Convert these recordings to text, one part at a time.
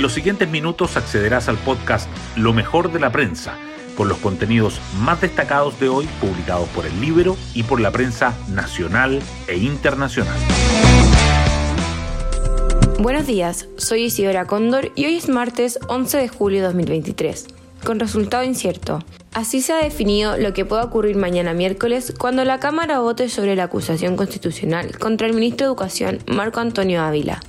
En los siguientes minutos accederás al podcast Lo mejor de la prensa, con los contenidos más destacados de hoy publicados por el Libro y por la prensa nacional e internacional. Buenos días, soy Isidora Cóndor y hoy es martes 11 de julio de 2023, con resultado incierto. Así se ha definido lo que pueda ocurrir mañana miércoles cuando la Cámara vote sobre la acusación constitucional contra el ministro de Educación Marco Antonio Ávila.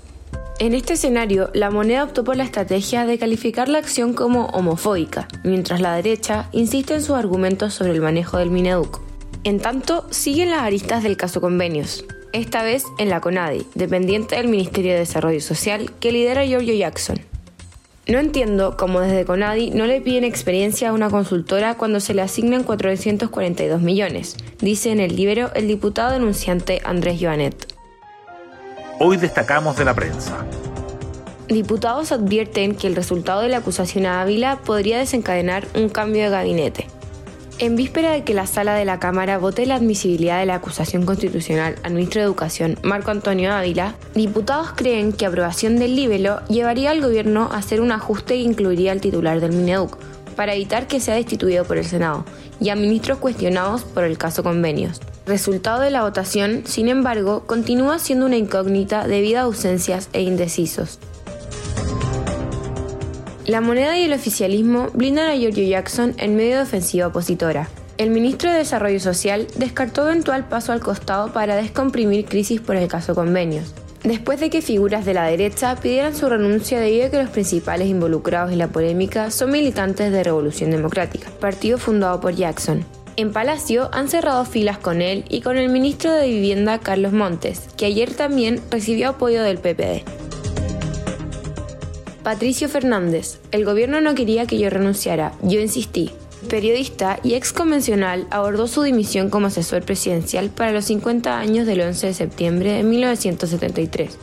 En este escenario, la moneda optó por la estrategia de calificar la acción como homofóbica, mientras la derecha insiste en sus argumentos sobre el manejo del Mineduc. En tanto, siguen las aristas del caso convenios, esta vez en la CONADI, dependiente del Ministerio de Desarrollo Social que lidera Giorgio Jackson. No entiendo cómo desde Conadi no le piden experiencia a una consultora cuando se le asignan 442 millones, dice en el libro el diputado denunciante Andrés Joanet. Hoy destacamos de la prensa. Diputados advierten que el resultado de la acusación a Ávila podría desencadenar un cambio de gabinete. En víspera de que la sala de la Cámara vote la admisibilidad de la acusación constitucional al ministro de Educación, Marco Antonio Ávila, diputados creen que aprobación del libelo llevaría al gobierno a hacer un ajuste que incluiría al titular del Mineduc, para evitar que sea destituido por el Senado, y a ministros cuestionados por el caso convenios. Resultado de la votación, sin embargo, continúa siendo una incógnita debido a ausencias e indecisos. La moneda y el oficialismo blindan a Giorgio Jackson en medio de ofensiva opositora. El ministro de Desarrollo Social descartó eventual paso al costado para descomprimir crisis por el caso convenios, después de que figuras de la derecha pidieran su renuncia debido a que los principales involucrados en la polémica son militantes de Revolución Democrática, partido fundado por Jackson. En Palacio han cerrado filas con él y con el ministro de Vivienda Carlos Montes, que ayer también recibió apoyo del PPD. Patricio Fernández, el gobierno no quería que yo renunciara, yo insistí. Periodista y ex convencional, abordó su dimisión como asesor presidencial para los 50 años del 11 de septiembre de 1973.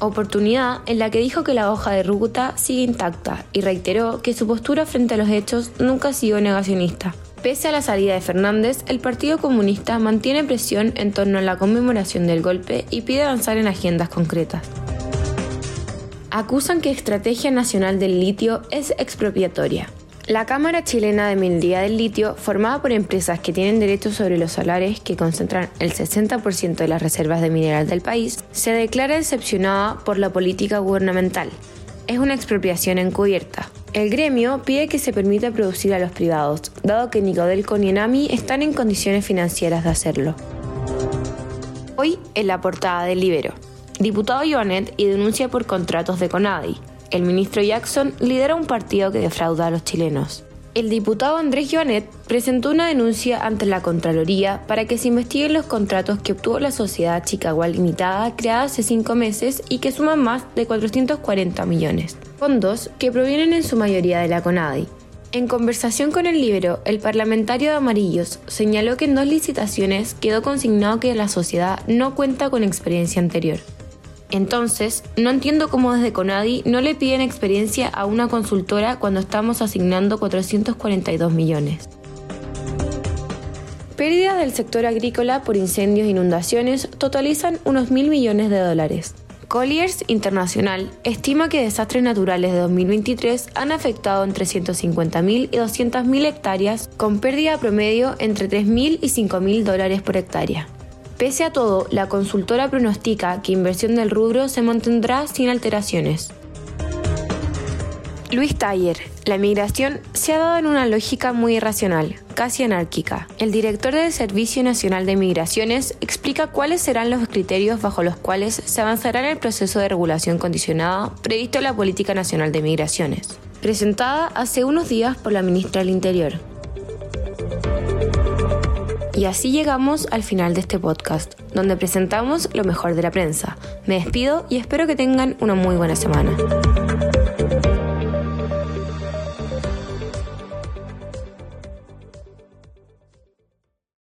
Oportunidad en la que dijo que la hoja de ruta sigue intacta y reiteró que su postura frente a los hechos nunca ha sido negacionista. Pese a la salida de Fernández, el Partido Comunista mantiene presión en torno a la conmemoración del golpe y pide avanzar en agendas concretas acusan que Estrategia Nacional del Litio es expropiatoria. La Cámara Chilena de Minería del Litio, formada por empresas que tienen derechos sobre los solares que concentran el 60% de las reservas de mineral del país, se declara decepcionada por la política gubernamental. Es una expropiación encubierta. El gremio pide que se permita producir a los privados, dado que Nicodelco y Enami están en condiciones financieras de hacerlo. Hoy en la portada del Libero diputado Joanet y denuncia por contratos de Conadi. El ministro Jackson lidera un partido que defrauda a los chilenos. El diputado Andrés Joanet presentó una denuncia ante la Contraloría para que se investiguen los contratos que obtuvo la sociedad Chicago Limitada creada hace cinco meses y que suman más de 440 millones, fondos que provienen en su mayoría de la CONADI. En conversación con el libro, el parlamentario de Amarillos señaló que en dos licitaciones quedó consignado que la sociedad no cuenta con experiencia anterior. Entonces, no entiendo cómo desde Conadi no le piden experiencia a una consultora cuando estamos asignando 442 millones. Pérdidas del sector agrícola por incendios e inundaciones totalizan unos mil millones de dólares. Colliers Internacional estima que desastres naturales de 2023 han afectado entre 150.000 y 200.000 hectáreas, con pérdida promedio entre 3.000 y 5.000 dólares por hectárea. Pese a todo, la consultora pronostica que inversión del rubro se mantendrá sin alteraciones. Luis Taller, la migración se ha dado en una lógica muy irracional, casi anárquica. El director del Servicio Nacional de Migraciones explica cuáles serán los criterios bajo los cuales se avanzará en el proceso de regulación condicionada previsto en la Política Nacional de Migraciones, presentada hace unos días por la ministra del Interior. Y así llegamos al final de este podcast, donde presentamos lo mejor de la prensa. Me despido y espero que tengan una muy buena semana.